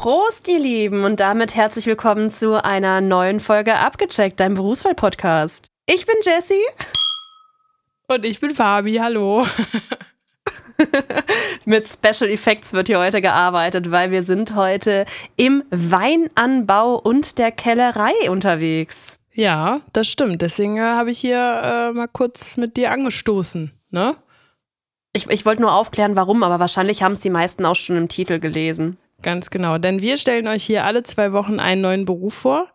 Prost, ihr Lieben, und damit herzlich willkommen zu einer neuen Folge Abgecheckt, deinem Berufswahl-Podcast. Ich bin Jessie. Und ich bin Fabi, hallo. Mit Special Effects wird hier heute gearbeitet, weil wir sind heute im Weinanbau und der Kellerei unterwegs. Ja, das stimmt. Deswegen äh, habe ich hier äh, mal kurz mit dir angestoßen, ne? Ich, ich wollte nur aufklären, warum, aber wahrscheinlich haben es die meisten auch schon im Titel gelesen. Ganz genau, denn wir stellen euch hier alle zwei Wochen einen neuen Beruf vor.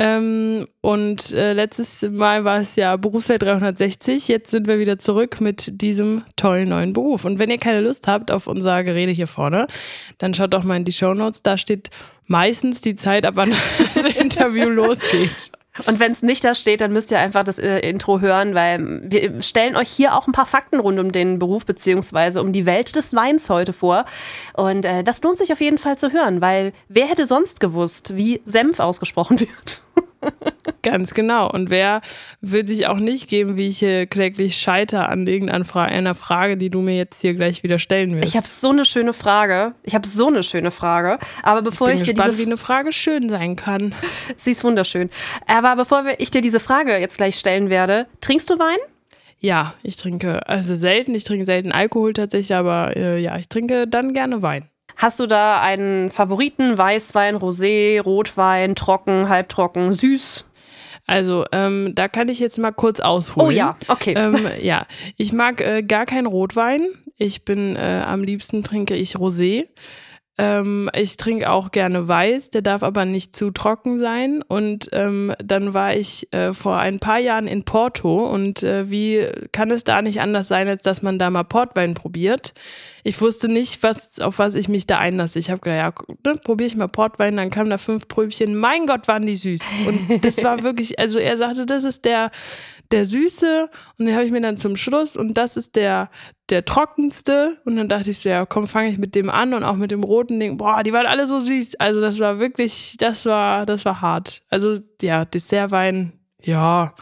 Ähm, und äh, letztes Mal war es ja Berufswelt 360. Jetzt sind wir wieder zurück mit diesem tollen neuen Beruf. Und wenn ihr keine Lust habt auf unser Gerede hier vorne, dann schaut doch mal in die Show Notes. Da steht meistens die Zeit, ab wann das Interview losgeht. Und wenn es nicht da steht, dann müsst ihr einfach das äh, Intro hören, weil wir stellen euch hier auch ein paar Fakten rund um den Beruf beziehungsweise um die Welt des Weins heute vor. Und äh, das lohnt sich auf jeden Fall zu hören, weil wer hätte sonst gewusst, wie Senf ausgesprochen wird? Ganz genau. Und wer will sich auch nicht geben, wie ich hier kläglich scheiter an irgendeiner Frage, die du mir jetzt hier gleich wieder stellen wirst? Ich habe so eine schöne Frage. Ich habe so eine schöne Frage. Aber bevor ich, bin ich gespannt, dir diese wie eine Frage schön sein kann. Sie ist wunderschön. Aber bevor ich dir diese Frage jetzt gleich stellen werde, trinkst du Wein? Ja, ich trinke also selten. Ich trinke selten Alkohol tatsächlich, aber äh, ja, ich trinke dann gerne Wein. Hast du da einen Favoriten? Weißwein, Rosé, Rotwein, trocken, halbtrocken, süß? Also, ähm, da kann ich jetzt mal kurz ausholen. Oh ja, okay. Ähm, ja, ich mag äh, gar keinen Rotwein. Ich bin äh, am liebsten trinke ich Rosé. Ähm, ich trinke auch gerne weiß, der darf aber nicht zu trocken sein. Und ähm, dann war ich äh, vor ein paar Jahren in Porto und äh, wie kann es da nicht anders sein, als dass man da mal Portwein probiert? Ich wusste nicht, was, auf was ich mich da einlasse. Ich habe gedacht, ja, dann probiere ich mal Portwein, dann kamen da fünf Pröbchen. Mein Gott, waren die süß. Und das war wirklich, also er sagte, das ist der, der Süße und den habe ich mir dann zum Schluss und das ist der, der trockenste und dann dachte ich so, ja komm, fange ich mit dem an und auch mit dem roten Ding, boah, die waren alle so süß, also das war wirklich, das war, das war hart. Also ja, Dessertwein, ja,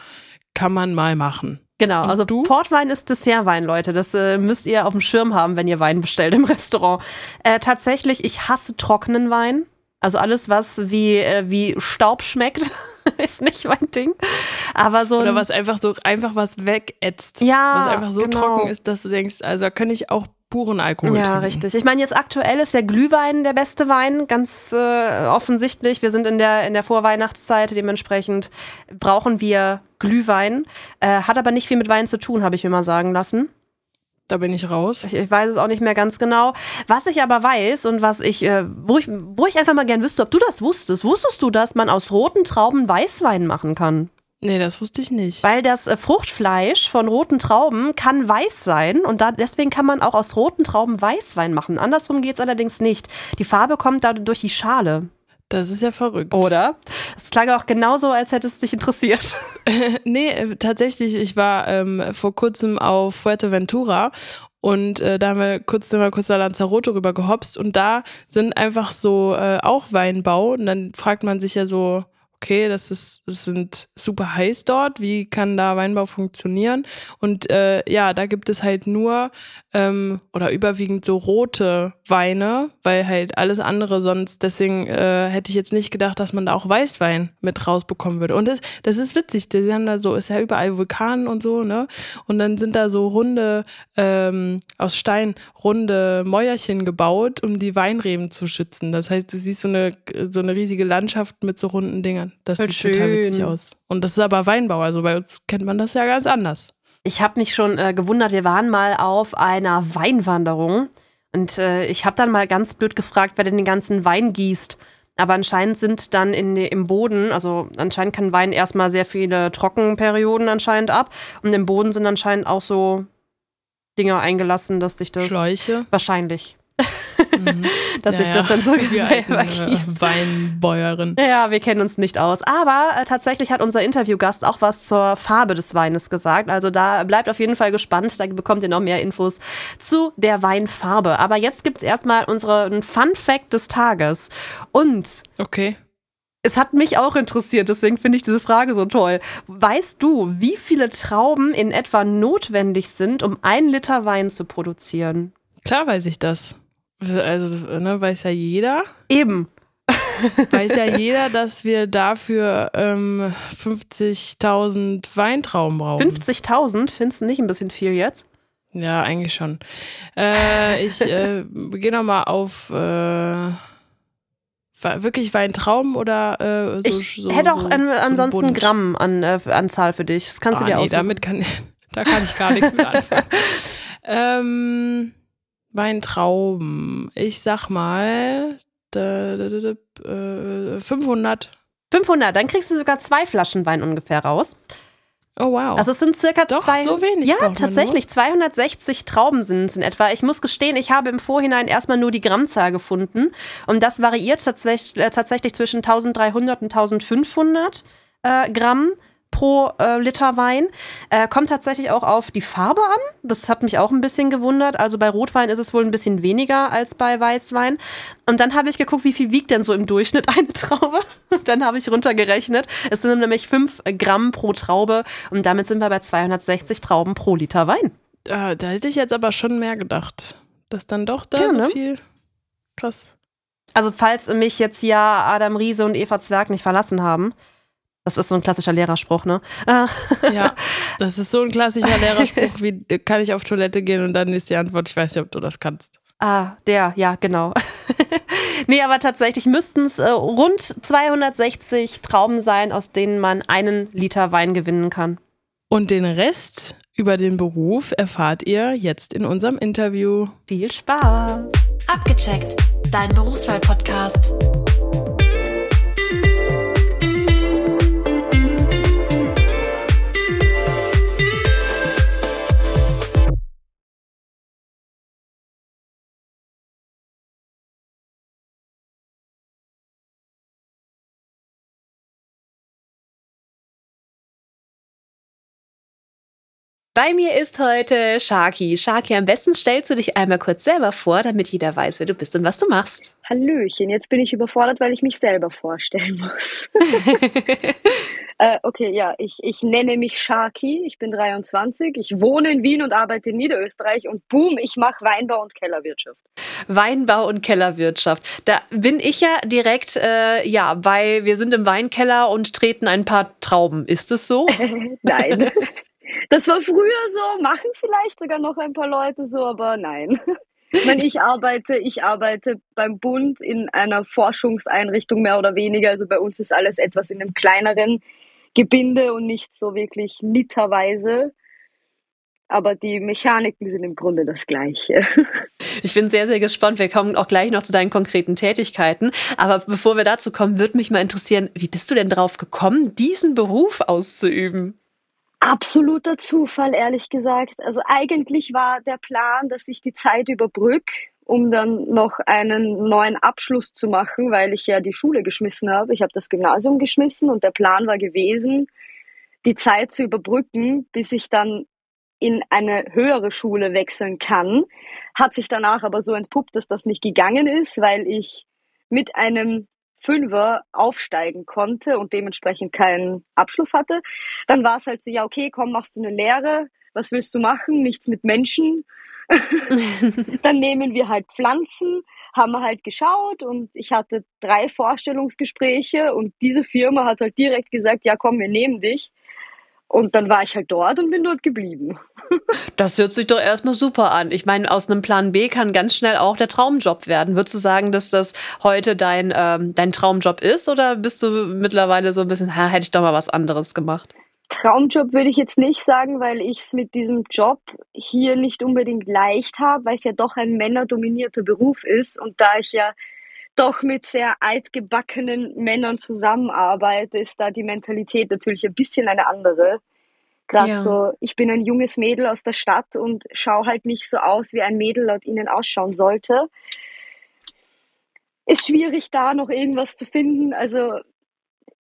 kann man mal machen. Genau, also du? Portwein ist Dessertwein, Leute. Das äh, müsst ihr auf dem Schirm haben, wenn ihr Wein bestellt im Restaurant. Äh, tatsächlich, ich hasse trockenen Wein. Also alles, was wie, äh, wie Staub schmeckt, ist nicht mein Ding. Aber so Oder was einfach so einfach was wegätzt. Ja. Was einfach so genau. trocken ist, dass du denkst, also da kann ich auch puren Alkohol Ja, trinken. richtig. Ich meine, jetzt aktuell ist ja Glühwein der beste Wein, ganz äh, offensichtlich. Wir sind in der, in der Vorweihnachtszeit, dementsprechend brauchen wir Glühwein. Äh, hat aber nicht viel mit Wein zu tun, habe ich mir mal sagen lassen. Da bin ich raus. Ich, ich, weiß es auch nicht mehr ganz genau. Was ich aber weiß und was ich, äh, wo ich, wo ich einfach mal gern wüsste, ob du das wusstest. Wusstest du, dass man aus roten Trauben Weißwein machen kann? Nee, das wusste ich nicht. Weil das äh, Fruchtfleisch von roten Trauben kann weiß sein und da, deswegen kann man auch aus roten Trauben Weißwein machen. Andersrum geht es allerdings nicht. Die Farbe kommt da durch die Schale. Das ist ja verrückt. Oder? Das klang auch genauso, als hätte es dich interessiert. nee, äh, tatsächlich, ich war ähm, vor kurzem auf Fuerteventura und äh, da haben wir kurz, sind wir kurz nach Lanzarote rüber gehopst und da sind einfach so äh, auch Weinbau und dann fragt man sich ja so, okay, das ist, das sind super heiß dort, wie kann da Weinbau funktionieren? Und äh, ja, da gibt es halt nur ähm, oder überwiegend so rote Weine, weil halt alles andere sonst, deswegen äh, hätte ich jetzt nicht gedacht, dass man da auch Weißwein mit rausbekommen würde. Und das, das ist witzig, die haben da so, ist ja überall Vulkan und so, ne? Und dann sind da so runde, ähm, aus Stein, runde Mäuerchen gebaut, um die Weinreben zu schützen. Das heißt, du siehst so eine, so eine riesige Landschaft mit so runden Dingern. Das Voll sieht total witzig schön. aus. Und das ist aber Weinbau, also bei uns kennt man das ja ganz anders. Ich habe mich schon äh, gewundert, wir waren mal auf einer Weinwanderung und äh, ich habe dann mal ganz blöd gefragt, wer denn den ganzen Wein gießt. Aber anscheinend sind dann in, im Boden, also anscheinend kann Wein erstmal sehr viele Trockenperioden anscheinend ab und im Boden sind anscheinend auch so Dinge eingelassen, dass sich das Schläuche. wahrscheinlich, Mhm. dass Ja, sich das dann so selber äh, gießt. Weinbäuerin. Ja, wir kennen uns nicht aus. Aber äh, tatsächlich hat unser Interviewgast auch was zur Farbe des Weines gesagt. Also da bleibt auf jeden Fall gespannt. Da bekommt ihr noch mehr Infos zu der Weinfarbe. Aber jetzt gibt's erstmal unseren Fun Fact des Tages. Und Okay. es hat mich auch interessiert, deswegen finde ich diese Frage so toll. Weißt du, wie viele Trauben in etwa notwendig sind, um ein Liter Wein zu produzieren? Klar weiß ich das. Also, ne, weiß ja jeder. Eben. Weiß ja jeder, dass wir dafür ähm, 50.000 Weintrauben brauchen. 50.000? Findest du nicht ein bisschen viel jetzt? Ja, eigentlich schon. Äh, ich äh, gehe nochmal auf äh, wirklich Weintrauben oder äh, so, Ich so, hätte auch so, an, ansonsten bunt. Gramm an äh, Anzahl für dich. Das kannst ah, du dir nee, aussuchen. damit kann da kann ich gar nichts mit anfangen. ähm, Weintrauben. Ich sag mal 500. 500, dann kriegst du sogar zwei Flaschen Wein ungefähr raus. Oh wow. Also es sind circa Doch, zwei. So wenig ja, tatsächlich. 260 Trauben sind es in etwa. Ich muss gestehen, ich habe im Vorhinein erstmal nur die Grammzahl gefunden. Und das variiert tatsächlich, äh, tatsächlich zwischen 1300 und 1500 äh, Gramm pro äh, Liter Wein. Äh, kommt tatsächlich auch auf die Farbe an. Das hat mich auch ein bisschen gewundert. Also bei Rotwein ist es wohl ein bisschen weniger als bei Weißwein. Und dann habe ich geguckt, wie viel wiegt denn so im Durchschnitt eine Traube. dann habe ich runtergerechnet. Es sind nämlich 5 Gramm pro Traube. Und damit sind wir bei 260 Trauben pro Liter Wein. Da, da hätte ich jetzt aber schon mehr gedacht. Dass dann doch da ja, so ne? viel. Krass. Also, falls mich jetzt ja Adam Riese und Eva Zwerg nicht verlassen haben, das ist so ein klassischer Lehrerspruch, ne? ja, das ist so ein klassischer Lehrerspruch, wie kann ich auf Toilette gehen und dann ist die Antwort, ich weiß nicht, ob du das kannst. Ah, der, ja, genau. nee, aber tatsächlich müssten es äh, rund 260 Trauben sein, aus denen man einen Liter Wein gewinnen kann. Und den Rest über den Beruf erfahrt ihr jetzt in unserem Interview. Viel Spaß! Abgecheckt, dein Berufswahl-Podcast. Bei mir ist heute Sharky. Sharky, am besten stellst du dich einmal kurz selber vor, damit jeder weiß, wer du bist und was du machst. Hallöchen, jetzt bin ich überfordert, weil ich mich selber vorstellen muss. äh, okay, ja, ich, ich nenne mich Sharky, ich bin 23, ich wohne in Wien und arbeite in Niederösterreich und boom, ich mache Weinbau und Kellerwirtschaft. Weinbau und Kellerwirtschaft. Da bin ich ja direkt, äh, ja, bei, wir sind im Weinkeller und treten ein paar Trauben. Ist es so? Nein. Das war früher so, machen vielleicht sogar noch ein paar Leute so, aber nein. Ich meine, ich arbeite, ich arbeite beim Bund in einer Forschungseinrichtung mehr oder weniger. Also bei uns ist alles etwas in einem kleineren Gebinde und nicht so wirklich literweise. Aber die Mechaniken sind im Grunde das Gleiche. Ich bin sehr, sehr gespannt. Wir kommen auch gleich noch zu deinen konkreten Tätigkeiten. Aber bevor wir dazu kommen, würde mich mal interessieren, wie bist du denn drauf gekommen, diesen Beruf auszuüben? Absoluter Zufall, ehrlich gesagt. Also eigentlich war der Plan, dass ich die Zeit überbrücke, um dann noch einen neuen Abschluss zu machen, weil ich ja die Schule geschmissen habe. Ich habe das Gymnasium geschmissen und der Plan war gewesen, die Zeit zu überbrücken, bis ich dann in eine höhere Schule wechseln kann. Hat sich danach aber so entpuppt, dass das nicht gegangen ist, weil ich mit einem Fünfer aufsteigen konnte und dementsprechend keinen Abschluss hatte. Dann war es halt so, ja, okay, komm, machst du eine Lehre, was willst du machen? Nichts mit Menschen. dann nehmen wir halt Pflanzen, haben wir halt geschaut und ich hatte drei Vorstellungsgespräche und diese Firma hat halt direkt gesagt, ja komm, wir nehmen dich. Und dann war ich halt dort und bin dort geblieben. Das hört sich doch erstmal super an. Ich meine, aus einem Plan B kann ganz schnell auch der Traumjob werden. Würdest du sagen, dass das heute dein, ähm, dein Traumjob ist oder bist du mittlerweile so ein bisschen, ha, hätte ich doch mal was anderes gemacht? Traumjob würde ich jetzt nicht sagen, weil ich es mit diesem Job hier nicht unbedingt leicht habe, weil es ja doch ein männerdominierter Beruf ist und da ich ja doch mit sehr altgebackenen Männern zusammenarbeite, ist da die Mentalität natürlich ein bisschen eine andere. Gerade ja. so, ich bin ein junges Mädel aus der Stadt und schaue halt nicht so aus, wie ein Mädel laut ihnen ausschauen sollte. Ist schwierig, da noch irgendwas zu finden. Also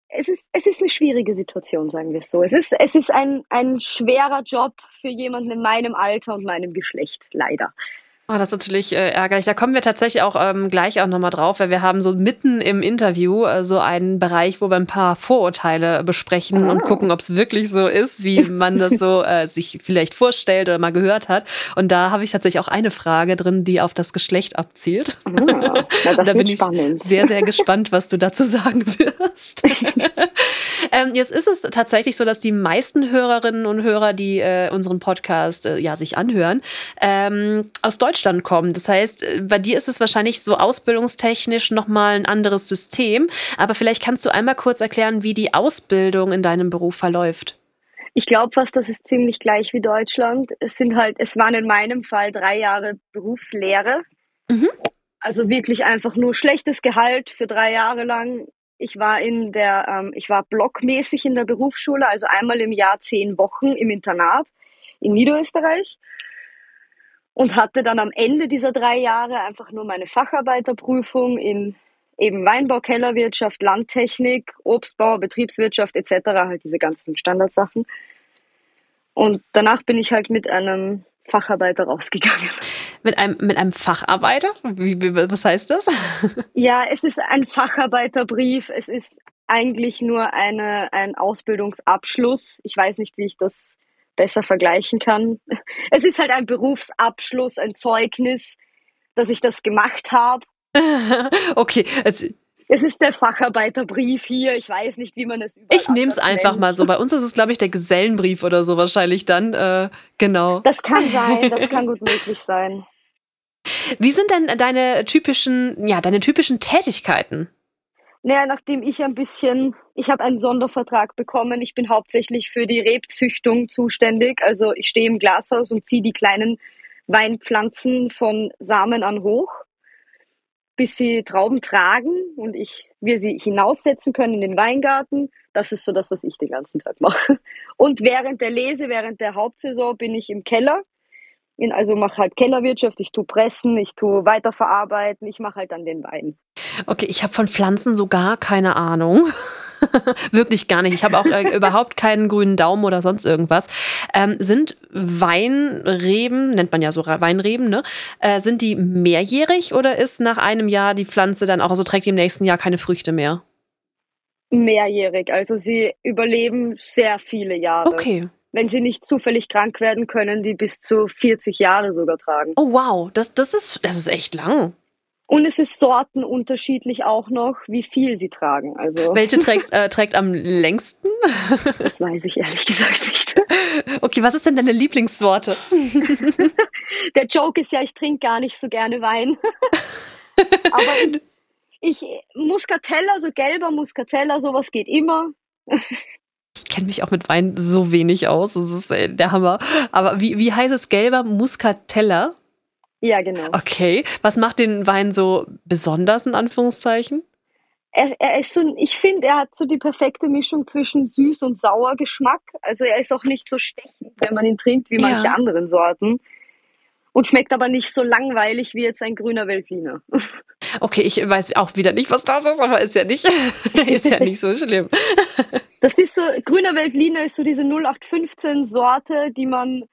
es ist, es ist eine schwierige Situation, sagen wir es so. Es ist, es ist ein, ein schwerer Job für jemanden in meinem Alter und meinem Geschlecht, leider. Oh, das ist natürlich äh, ärgerlich. Da kommen wir tatsächlich auch ähm, gleich auch nochmal drauf, weil wir haben so mitten im Interview äh, so einen Bereich, wo wir ein paar Vorurteile besprechen ah. und gucken, ob es wirklich so ist, wie man das so äh, sich vielleicht vorstellt oder mal gehört hat. Und da habe ich tatsächlich auch eine Frage drin, die auf das Geschlecht abzielt. Ah, na, da bin ich spannend. sehr, sehr gespannt, was du dazu sagen wirst. ähm, jetzt ist es tatsächlich so, dass die meisten Hörerinnen und Hörer, die äh, unseren Podcast äh, ja sich anhören, ähm, aus Deutschland Deutschland kommen. Das heißt, äh, bei dir ist es wahrscheinlich so ausbildungstechnisch nochmal ein anderes System. Aber vielleicht kannst du einmal kurz erklären, wie die Ausbildung in deinem Beruf verläuft. Ich glaube fast, das ist ziemlich gleich wie Deutschland. Es sind halt, es waren in meinem Fall drei Jahre Berufslehre. Mhm. Also wirklich einfach nur schlechtes Gehalt für drei Jahre lang. Ich war in der, ähm, ich war blockmäßig in der Berufsschule, also einmal im Jahr zehn Wochen im Internat in Niederösterreich und hatte dann am Ende dieser drei Jahre einfach nur meine Facharbeiterprüfung in eben Weinbau, Kellerwirtschaft, Landtechnik, Obstbau, Betriebswirtschaft etc., halt diese ganzen Standardsachen. Und danach bin ich halt mit einem Facharbeiter rausgegangen. Mit einem, mit einem Facharbeiter? Wie, wie, was heißt das? Ja, es ist ein Facharbeiterbrief. Es ist eigentlich nur eine, ein Ausbildungsabschluss. Ich weiß nicht, wie ich das besser vergleichen kann. Es ist halt ein Berufsabschluss, ein Zeugnis, dass ich das gemacht habe. okay, also es ist der Facharbeiterbrief hier. Ich weiß nicht, wie man es überall Ich nehme es einfach nennt. mal so. Bei uns ist es, glaube ich, der Gesellenbrief oder so wahrscheinlich dann. Äh, genau. Das kann sein. Das kann gut möglich sein. Wie sind denn deine typischen, ja, deine typischen Tätigkeiten? Naja, nachdem ich ein bisschen, ich habe einen Sondervertrag bekommen. Ich bin hauptsächlich für die Rebzüchtung zuständig. Also ich stehe im Glashaus und ziehe die kleinen Weinpflanzen von Samen an hoch, bis sie Trauben tragen und ich, wir sie hinaussetzen können in den Weingarten. Das ist so das, was ich den ganzen Tag mache. Und während der Lese, während der Hauptsaison bin ich im Keller in, also mache halt Kellerwirtschaft, ich tue Pressen, ich tue weiterverarbeiten, ich mache halt dann den Wein. Okay, ich habe von Pflanzen so gar keine Ahnung. Wirklich gar nicht. Ich habe auch äh, überhaupt keinen grünen Daumen oder sonst irgendwas. Ähm, sind Weinreben, nennt man ja so Weinreben, ne? Äh, sind die mehrjährig oder ist nach einem Jahr die Pflanze dann auch, also trägt die im nächsten Jahr keine Früchte mehr? Mehrjährig. Also sie überleben sehr viele Jahre. Okay wenn sie nicht zufällig krank werden, können die bis zu 40 Jahre sogar tragen. Oh wow, das, das, ist, das ist echt lang. Und es ist sortenunterschiedlich auch noch, wie viel sie tragen. Also Welche trägst, äh, trägt am längsten? Das weiß ich ehrlich gesagt nicht. Okay, was ist denn deine Lieblingssorte? Der Joke ist ja, ich trinke gar nicht so gerne Wein. Aber ich, ich Muscatella, so gelber Muscatella, sowas geht immer kenne mich auch mit Wein so wenig aus. Das ist äh, der Hammer. Aber wie, wie heißt es? Gelber Muscatella? Ja, genau. Okay. Was macht den Wein so besonders, in Anführungszeichen? Er, er ist so, ich finde, er hat so die perfekte Mischung zwischen süß und sauer Geschmack. Also er ist auch nicht so stechend, wenn man ihn trinkt, wie manche ja. anderen Sorten und schmeckt aber nicht so langweilig wie jetzt ein grüner Veltliner. Okay, ich weiß auch wieder nicht, was das ist, aber ist ja nicht, ist ja nicht so schlimm. Das ist so, grüner Veltliner ist so diese 0815 Sorte, die man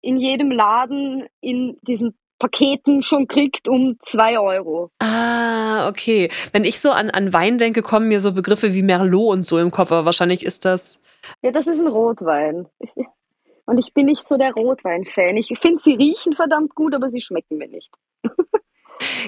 in jedem Laden in diesen Paketen schon kriegt um zwei Euro. Ah, okay. Wenn ich so an, an Wein denke, kommen mir so Begriffe wie Merlot und so im Kopf, aber wahrscheinlich ist das. Ja, das ist ein Rotwein. Und ich bin nicht so der Rotwein-Fan. Ich finde, sie riechen verdammt gut, aber sie schmecken mir nicht.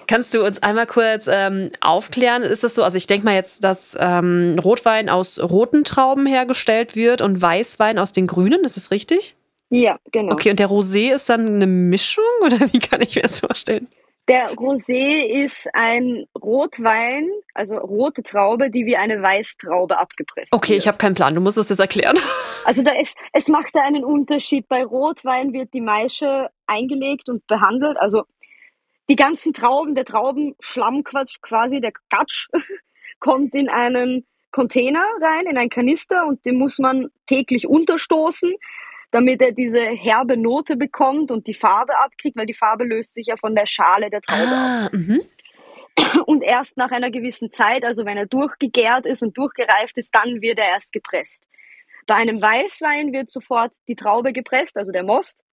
Kannst du uns einmal kurz ähm, aufklären? Ist das so? Also ich denke mal jetzt, dass ähm, Rotwein aus roten Trauben hergestellt wird und Weißwein aus den grünen. Ist das richtig? Ja, genau. Okay, und der Rosé ist dann eine Mischung oder wie kann ich mir das vorstellen? Der Rosé ist ein Rotwein, also rote Traube, die wie eine Weißtraube abgepresst Okay, wird. ich habe keinen Plan. Du musst es jetzt erklären. Also da ist, es macht da einen Unterschied. Bei Rotwein wird die Maische eingelegt und behandelt. Also die ganzen Trauben, der Traubenschlamm quasi, der Gatsch, kommt in einen Container rein, in einen Kanister und den muss man täglich unterstoßen damit er diese herbe Note bekommt und die Farbe abkriegt, weil die Farbe löst sich ja von der Schale der Traube ah, ab. Mhm. Und erst nach einer gewissen Zeit, also wenn er durchgegärt ist und durchgereift ist, dann wird er erst gepresst. Bei einem Weißwein wird sofort die Traube gepresst, also der Most.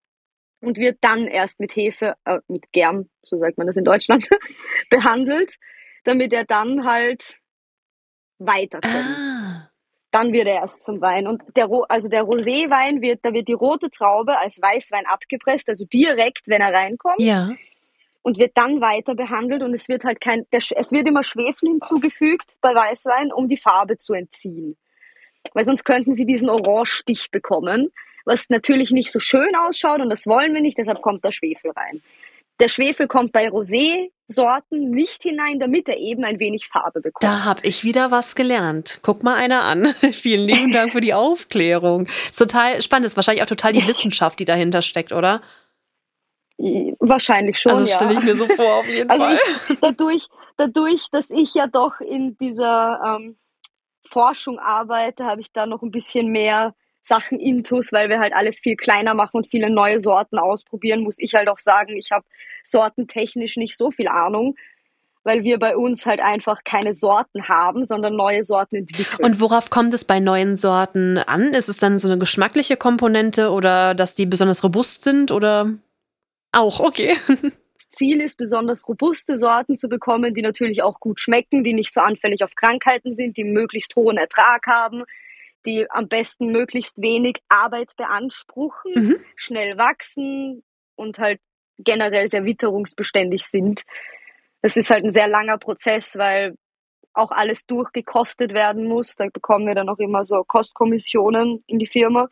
Und wird dann erst mit Hefe, äh, mit Germ, so sagt man das in Deutschland, behandelt, damit er dann halt weiterkommt. Ah. Dann wird er erst zum Wein. Und der, also der Roséwein wird, da wird die rote Traube als Weißwein abgepresst, also direkt, wenn er reinkommt Ja. und wird dann weiter behandelt und es wird halt kein, der, es wird immer Schwefel hinzugefügt bei Weißwein, um die Farbe zu entziehen. Weil sonst könnten sie diesen Orangestich bekommen, was natürlich nicht so schön ausschaut und das wollen wir nicht, deshalb kommt der Schwefel rein. Der Schwefel kommt bei Rosé-Sorten nicht hinein, damit er eben ein wenig Farbe bekommt. Da habe ich wieder was gelernt. Guck mal einer an. Vielen lieben Dank für die Aufklärung. Ist total spannend. Ist wahrscheinlich auch total die Wissenschaft, die dahinter steckt, oder? Wahrscheinlich schon, also ja. stelle ich mir so vor, auf jeden Also Fall. ich, dadurch, dadurch, dass ich ja doch in dieser ähm, Forschung arbeite, habe ich da noch ein bisschen mehr Sachen intus, weil wir halt alles viel kleiner machen und viele neue Sorten ausprobieren, muss ich halt auch sagen, ich habe sortentechnisch nicht so viel Ahnung, weil wir bei uns halt einfach keine Sorten haben, sondern neue Sorten entwickeln. Und worauf kommt es bei neuen Sorten an? Ist es dann so eine geschmackliche Komponente oder dass die besonders robust sind oder auch? Okay. Das Ziel ist, besonders robuste Sorten zu bekommen, die natürlich auch gut schmecken, die nicht so anfällig auf Krankheiten sind, die möglichst hohen Ertrag haben, die am besten möglichst wenig Arbeit beanspruchen, Mhm. schnell wachsen und halt generell sehr witterungsbeständig sind. Das ist halt ein sehr langer Prozess, weil auch alles durchgekostet werden muss. Da bekommen wir dann auch immer so Kostkommissionen in die Firma,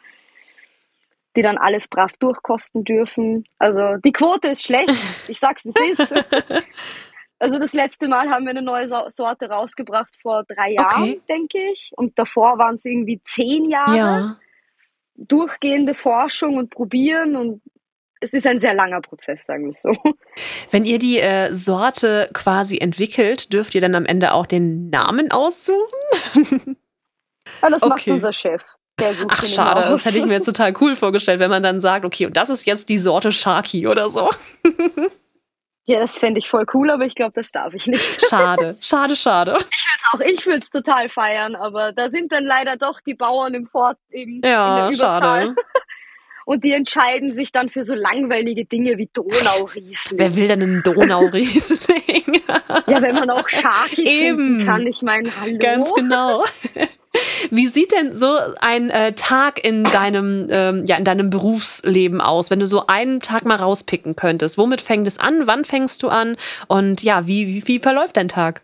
die dann alles brav durchkosten dürfen. Also die Quote ist schlecht. Ich sag's, wie es ist. Also das letzte Mal haben wir eine neue Sorte rausgebracht vor drei Jahren, Okay. denke ich. Und davor waren es irgendwie zehn Jahre Ja. durchgehende Forschung und Probieren. Und es ist ein sehr langer Prozess, sagen wir es so. Wenn ihr die äh, Sorte quasi entwickelt, dürft ihr dann am Ende auch den Namen aussuchen? Aber das macht Okay. unser Chef. Der sucht Ach, schade. aus. Das hätte ich mir jetzt total cool vorgestellt, wenn man dann sagt, okay, und das ist jetzt die Sorte Sharky oder so. Ja, das fände ich voll cool, aber ich glaube, das darf ich nicht. Schade, schade, schade. Ich will's auch, ich würde es total feiern, aber da sind dann leider doch die Bauern im Fort im, Ja, in der Überzahl. schade. Und die entscheiden sich dann für so langweilige Dinge wie Donauriesling. Wer will denn einen Donauriesling? Ja, wenn man auch Sharky Eben. trinken kann, ich meine, hallo. Ganz genau. Wie sieht denn so ein äh, Tag in deinem, ähm, ja, in deinem Berufsleben aus, wenn du so einen Tag mal rauspicken könntest? Womit fängt es an? Wann fängst du an? Und ja, wie, wie, wie verläuft dein Tag?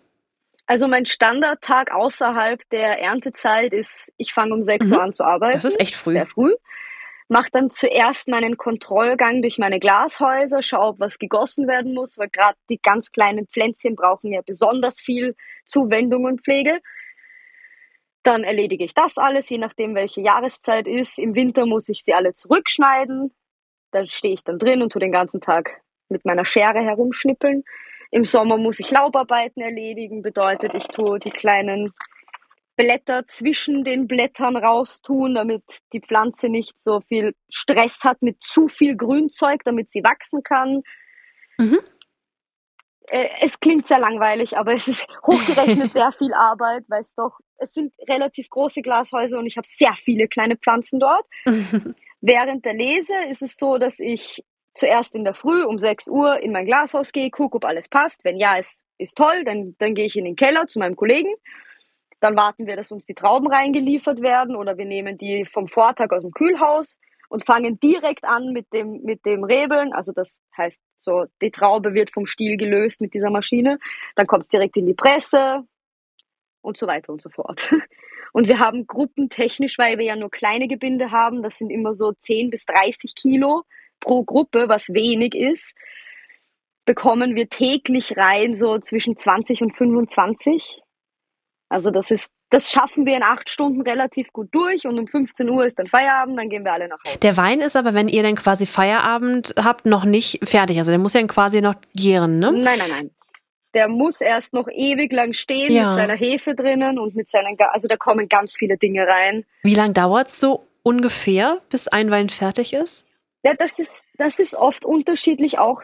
Also mein Standardtag außerhalb der Erntezeit ist, ich fange um 6 Mhm. Uhr an zu arbeiten. Das ist echt früh. Sehr früh. Mach dann zuerst meinen Kontrollgang durch meine Glashäuser, schau, ob was gegossen werden muss, weil gerade die ganz kleinen Pflänzchen brauchen ja besonders viel Zuwendung und Pflege. Dann erledige ich das alles, je nachdem, welche Jahreszeit ist. Im Winter muss ich sie alle zurückschneiden. Da stehe ich dann drin und tu den ganzen Tag mit meiner Schere herumschnippeln. Im Sommer muss ich Laubarbeiten erledigen, bedeutet, ich tue die kleinen Blätter zwischen den Blättern raustun, damit die Pflanze nicht so viel Stress hat mit zu viel Grünzeug, damit sie wachsen kann. Mhm. Äh, Es klingt sehr langweilig, aber es ist hochgerechnet sehr viel Arbeit, weil es doch, es sind relativ große Glashäuser und ich habe sehr viele kleine Pflanzen dort. Während der Lese ist es so, dass ich zuerst in der Früh um 6 Uhr in mein Glashaus gehe, gucke, ob alles passt. Wenn ja, es ist toll, dann, dann gehe ich in den Keller zu meinem Kollegen. Dann warten wir, dass uns die Trauben reingeliefert werden oder wir nehmen die vom Vortag aus dem Kühlhaus und fangen direkt an mit dem, mit dem Rebeln. Also das heißt, so die Traube wird vom Stiel gelöst mit dieser Maschine. Dann kommt es direkt in die Presse und so weiter und so fort. Und wir haben gruppentechnisch, weil wir ja nur kleine Gebinde haben, das sind immer so 10 bis 30 Kilo pro Gruppe, was wenig ist, bekommen wir täglich rein so zwischen 20 und 25. Also das ist, das schaffen wir in acht Stunden relativ gut durch und um 15 Uhr ist dann Feierabend, dann gehen wir alle nach Hause. Der Wein ist aber, wenn ihr dann quasi Feierabend habt, noch nicht fertig. Also der muss ja dann quasi noch gären, ne? Nein, nein, nein. Der muss erst noch ewig lang stehen Ja. mit seiner Hefe drinnen und mit seinen, also da kommen ganz viele Dinge rein. Wie lange dauert es so ungefähr, bis ein Wein fertig ist? Ja, das ist, das ist oft unterschiedlich auch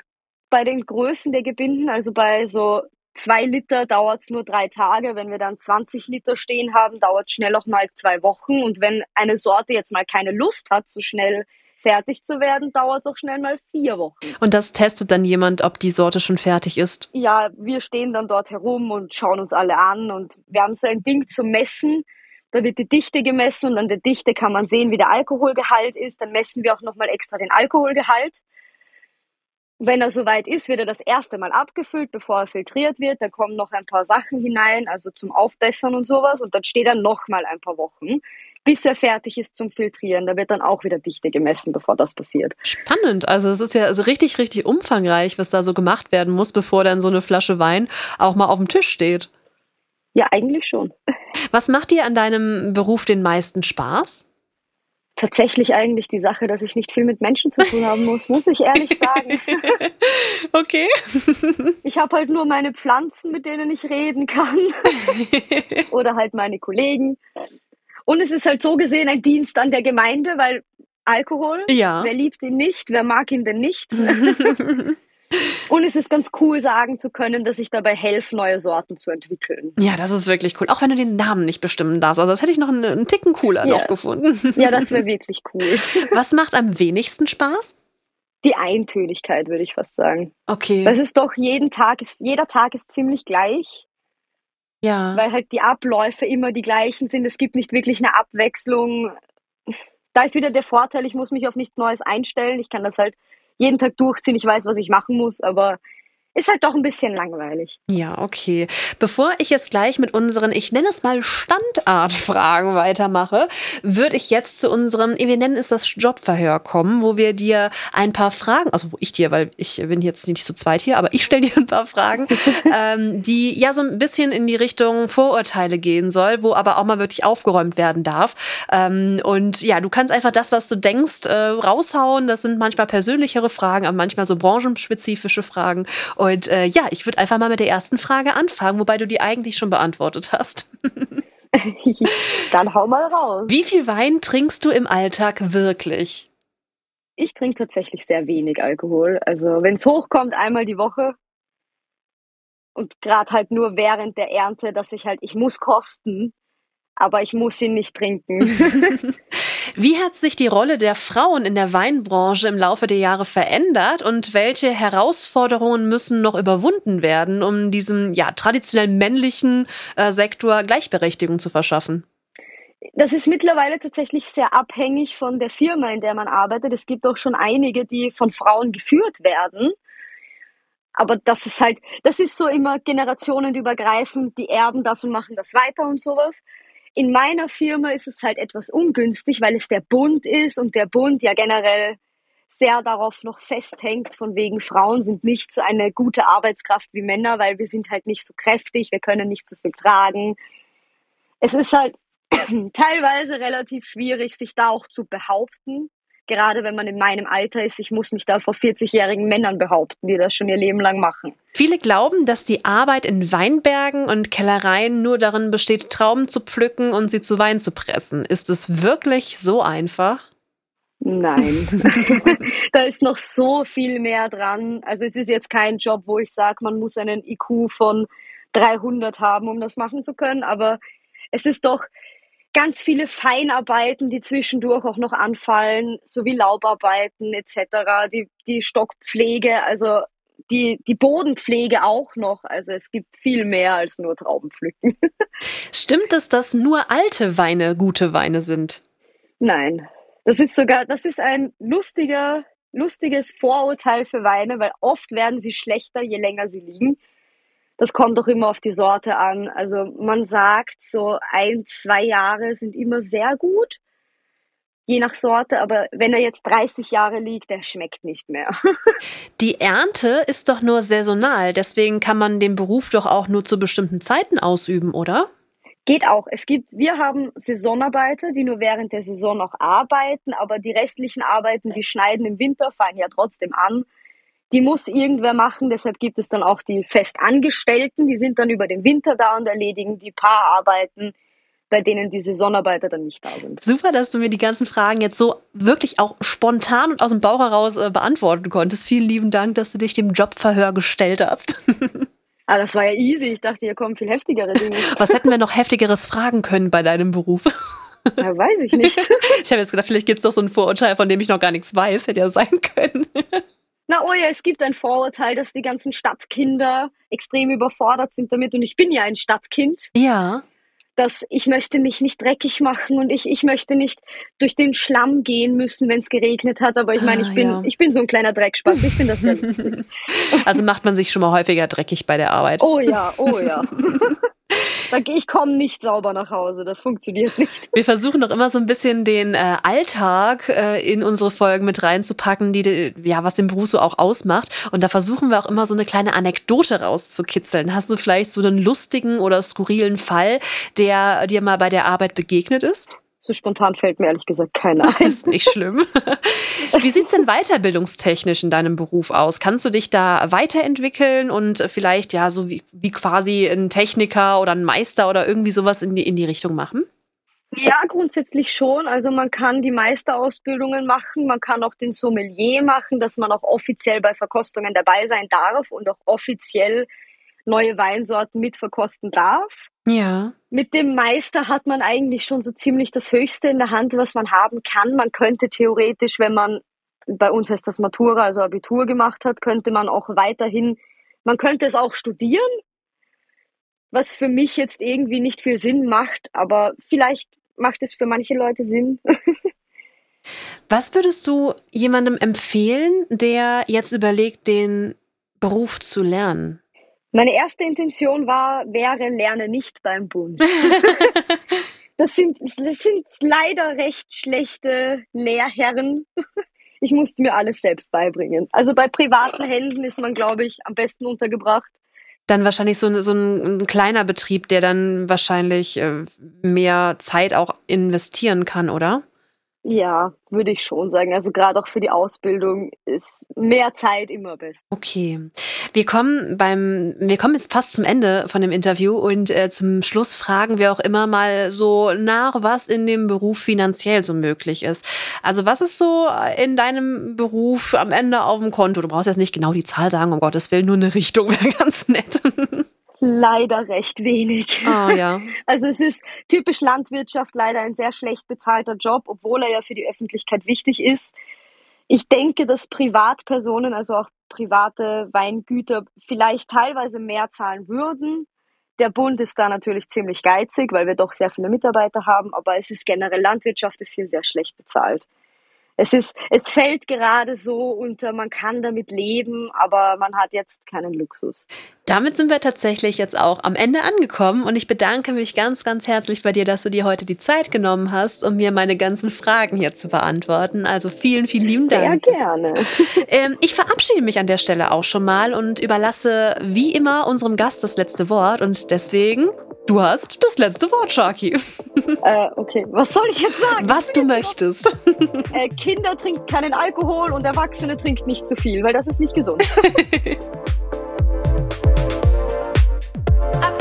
bei den Größen der Gebinden. Also bei so zwei Liter dauert es nur drei Tage. Wenn wir dann 20 Liter stehen haben, dauert schnell auch mal zwei Wochen. Und wenn eine Sorte jetzt mal keine Lust hat, so schnell fertig zu werden, dauert es auch schnell mal vier Wochen. Und das testet dann jemand, ob die Sorte schon fertig ist? Ja, wir stehen dann dort herum und schauen uns alle an und wir haben so ein Ding zum Messen. Da wird die Dichte gemessen und an der Dichte kann man sehen, wie der Alkoholgehalt ist. Dann messen wir auch nochmal extra den Alkoholgehalt. Wenn er soweit ist, wird er das erste Mal abgefüllt, bevor er filtriert wird. Da kommen noch ein paar Sachen hinein, also zum Aufbessern und sowas. Und dann steht er nochmal ein paar Wochen bis er fertig ist zum Filtrieren. Da wird dann auch wieder Dichte gemessen, bevor das passiert. Spannend. Also es ist ja also richtig, richtig umfangreich, was da so gemacht werden muss, bevor dann so eine Flasche Wein auch mal auf dem Tisch steht. Ja, eigentlich schon. Was macht dir an deinem Beruf den meisten Spaß? Tatsächlich eigentlich die Sache, dass ich nicht viel mit Menschen zu tun haben muss, muss ich ehrlich sagen. okay. Ich habe halt nur meine Pflanzen, mit denen ich reden kann. Oder halt meine Kollegen. Und es ist halt so gesehen ein Dienst an der Gemeinde, weil Alkohol, ja. wer liebt ihn nicht, wer mag ihn denn nicht? Und es ist ganz cool, sagen zu können, dass ich dabei helfe, neue Sorten zu entwickeln. Ja, das ist wirklich cool. Auch wenn du den Namen nicht bestimmen darfst. Also das hätte ich noch einen, einen Ticken cooler ja. noch gefunden. Ja, das wäre wirklich cool. Was macht am wenigsten Spaß? Die Eintönigkeit, würde ich fast sagen. Okay. Weil es ist doch jeden Tag, ist, jeder Tag ist ziemlich gleich. Ja. Weil halt die Abläufe immer die gleichen sind. Es gibt nicht wirklich eine Abwechslung. Da ist wieder der Vorteil, ich muss mich auf nichts Neues einstellen. Ich kann das halt jeden Tag durchziehen. Ich weiß, was ich machen muss, aber ist halt doch ein bisschen langweilig. Ja, okay. Bevor ich jetzt gleich mit unseren, ich nenne es mal Standardfragen weitermache, würde ich jetzt zu unserem, wir nennen es das Jobverhör kommen, wo wir dir ein paar Fragen, also wo ich dir, weil ich bin jetzt nicht zu zweit hier, aber ich stelle dir ein paar Fragen, ähm, die ja so ein bisschen in die Richtung Vorurteile gehen soll, wo aber auch mal wirklich aufgeräumt werden darf. Ähm, und ja, du kannst einfach das, was du denkst, äh, raushauen. Das sind manchmal persönlichere Fragen, aber manchmal so branchenspezifische Fragen. Und äh, ja, ich würde einfach mal mit der ersten Frage anfangen, wobei du die eigentlich schon beantwortet hast. Dann hau mal raus. Wie viel Wein trinkst du im Alltag wirklich? Ich trinke tatsächlich sehr wenig Alkohol. Also wenn es hochkommt, einmal die Woche. Und gerade halt nur während der Ernte, dass ich halt, ich muss kosten, aber ich muss ihn nicht trinken. Wie hat sich die Rolle der Frauen in der Weinbranche im Laufe der Jahre verändert und welche Herausforderungen müssen noch überwunden werden, um diesem ja, traditionell männlichen äh, Sektor Gleichberechtigung zu verschaffen? Das ist mittlerweile tatsächlich sehr abhängig von der Firma, in der man arbeitet. Es gibt auch schon einige, die von Frauen geführt werden. Aber das ist halt, das ist so immer generationenübergreifend, die erben das und machen das weiter und sowas. In meiner Firma ist es halt etwas ungünstig, weil es der Bund ist und der Bund ja generell sehr darauf noch festhängt, von wegen Frauen sind nicht so eine gute Arbeitskraft wie Männer, weil wir sind halt nicht so kräftig, wir können nicht so viel tragen. Es ist halt teilweise relativ schwierig, sich da auch zu behaupten gerade wenn man in meinem Alter ist, ich muss mich da vor 40-jährigen Männern behaupten, die das schon ihr Leben lang machen. Viele glauben, dass die Arbeit in Weinbergen und Kellereien nur darin besteht, Trauben zu pflücken und sie zu Wein zu pressen. Ist es wirklich so einfach? Nein, da ist noch so viel mehr dran. Also es ist jetzt kein Job, wo ich sage, man muss einen IQ von 300 haben, um das machen zu können, aber es ist doch, ganz viele Feinarbeiten, die zwischendurch auch noch anfallen, sowie Laubarbeiten etc., die, die Stockpflege, also die, die Bodenpflege auch noch. Also es gibt viel mehr als nur Traubenpflücken. Stimmt es, dass nur alte Weine gute Weine sind? Nein. Das ist sogar, das ist ein lustiger, lustiges Vorurteil für Weine, weil oft werden sie schlechter, je länger sie liegen das kommt doch immer auf die Sorte an. Also man sagt, so ein, zwei Jahre sind immer sehr gut, je nach Sorte, aber wenn er jetzt 30 Jahre liegt, der schmeckt nicht mehr. Die Ernte ist doch nur saisonal, deswegen kann man den Beruf doch auch nur zu bestimmten Zeiten ausüben, oder? Geht auch. Es gibt, wir haben Saisonarbeiter, die nur während der Saison noch arbeiten, aber die restlichen Arbeiten, die schneiden im Winter, fallen ja trotzdem an die muss irgendwer machen. Deshalb gibt es dann auch die Festangestellten, die sind dann über den Winter da und erledigen die paar Arbeiten, bei denen die Saisonarbeiter dann nicht da sind. Super, dass du mir die ganzen Fragen jetzt so wirklich auch spontan und aus dem Bauch heraus äh, beantworten konntest. Vielen lieben Dank, dass du dich dem Jobverhör gestellt hast. ah, das war ja easy. Ich dachte, hier kommen viel heftigere Dinge. Was hätten wir noch heftigeres fragen können bei deinem Beruf? Ja, weiß ich nicht. ich habe jetzt gedacht, vielleicht gibt es doch so ein Vorurteil, von dem ich noch gar nichts weiß. Hätte ja sein können. Na, oh ja, es gibt ein Vorurteil, dass die ganzen Stadtkinder extrem überfordert sind damit. Und ich bin ja ein Stadtkind. Ja dass ich möchte mich nicht dreckig machen und ich, ich möchte nicht durch den Schlamm gehen müssen, wenn es geregnet hat. Aber ich meine, ich ah, bin, ja. ich bin so ein kleiner Dreckspatz. Ich finde das sehr lustig. Also macht man sich schon mal häufiger dreckig bei der Arbeit. Oh ja, oh ja. ich komme nicht sauber nach Hause, das funktioniert nicht. Wir versuchen doch immer so ein bisschen den äh, Alltag äh, in unsere Folgen mit reinzupacken, die ja was den Beruf so auch ausmacht. Und da versuchen wir auch immer so eine kleine Anekdote rauszukitzeln. Hast du vielleicht so einen lustigen oder skurrilen Fall, der dir mal bei der Arbeit begegnet ist? So spontan fällt mir ehrlich gesagt keiner ein. ist nicht schlimm. Wie sieht es denn weiterbildungstechnisch in deinem Beruf aus? Kannst du dich da weiterentwickeln und vielleicht ja so wie, wie quasi ein Techniker oder ein Meister oder irgendwie sowas in die, in die Richtung machen? Ja, grundsätzlich schon. Also man kann die Meisterausbildungen machen, man kann auch den Sommelier machen, dass man auch offiziell bei Verkostungen dabei sein darf und auch offiziell neue Weinsorten mitverkosten darf. Ja. Mit dem Meister hat man eigentlich schon so ziemlich das Höchste in der Hand, was man haben kann. Man könnte theoretisch, wenn man, bei uns heißt das Matura, also Abitur gemacht hat, könnte man auch weiterhin, man könnte es auch studieren, was für mich jetzt irgendwie nicht viel Sinn macht, aber vielleicht macht es für manche Leute Sinn. was würdest du jemandem empfehlen, der jetzt überlegt, den Beruf zu lernen? Meine erste Intention war, wäre lerne nicht beim Bund. das, sind, das sind leider recht schlechte Lehrherren. Ich musste mir alles selbst beibringen. Also bei privaten Händen ist man, glaube ich, am besten untergebracht. Dann wahrscheinlich so, so ein, ein, kleiner Betrieb, der dann wahrscheinlich äh, mehr Zeit auch investieren kann, oder? Ja, würde ich schon sagen. Also gerade auch für die Ausbildung ist mehr Zeit immer besser. Okay. Wir kommen beim, wir kommen jetzt fast zum Ende von dem Interview und äh, zum Schluss fragen wir auch immer mal so nach, was in dem Beruf finanziell so möglich ist. Also was ist so in deinem Beruf am Ende auf dem Konto? Du brauchst jetzt nicht genau die Zahl sagen, um Gottes Willen, nur eine Richtung wäre ganz nett. Leider recht wenig. Ah, ja. Also es ist typisch Landwirtschaft leider ein sehr schlecht bezahlter Job, obwohl er ja für die Öffentlichkeit wichtig ist. Ich denke, dass Privatpersonen, also auch private Weingüter, vielleicht teilweise mehr zahlen würden. Der Bund ist da natürlich ziemlich geizig, weil wir doch sehr viele Mitarbeiter haben, aber es ist generell Landwirtschaft ist hier sehr schlecht bezahlt es ist, es fällt gerade so und man kann damit leben, aber man hat jetzt keinen Luxus. Damit sind wir tatsächlich jetzt auch am Ende angekommen und ich bedanke mich ganz, ganz herzlich bei dir, dass du dir heute die Zeit genommen hast, um mir meine ganzen Fragen hier zu beantworten. Also vielen, vielen lieben Dank. Sehr gerne. Ähm, ich verabschiede mich an der Stelle auch schon mal und überlasse wie immer unserem Gast das letzte Wort und deswegen Du hast das letzte Wort, Sharky. Äh, okay, was soll ich jetzt sagen? Was du möchtest. Äh, Kinder trinken keinen Alkohol und Erwachsene trinken nicht zu viel, weil das ist nicht gesund.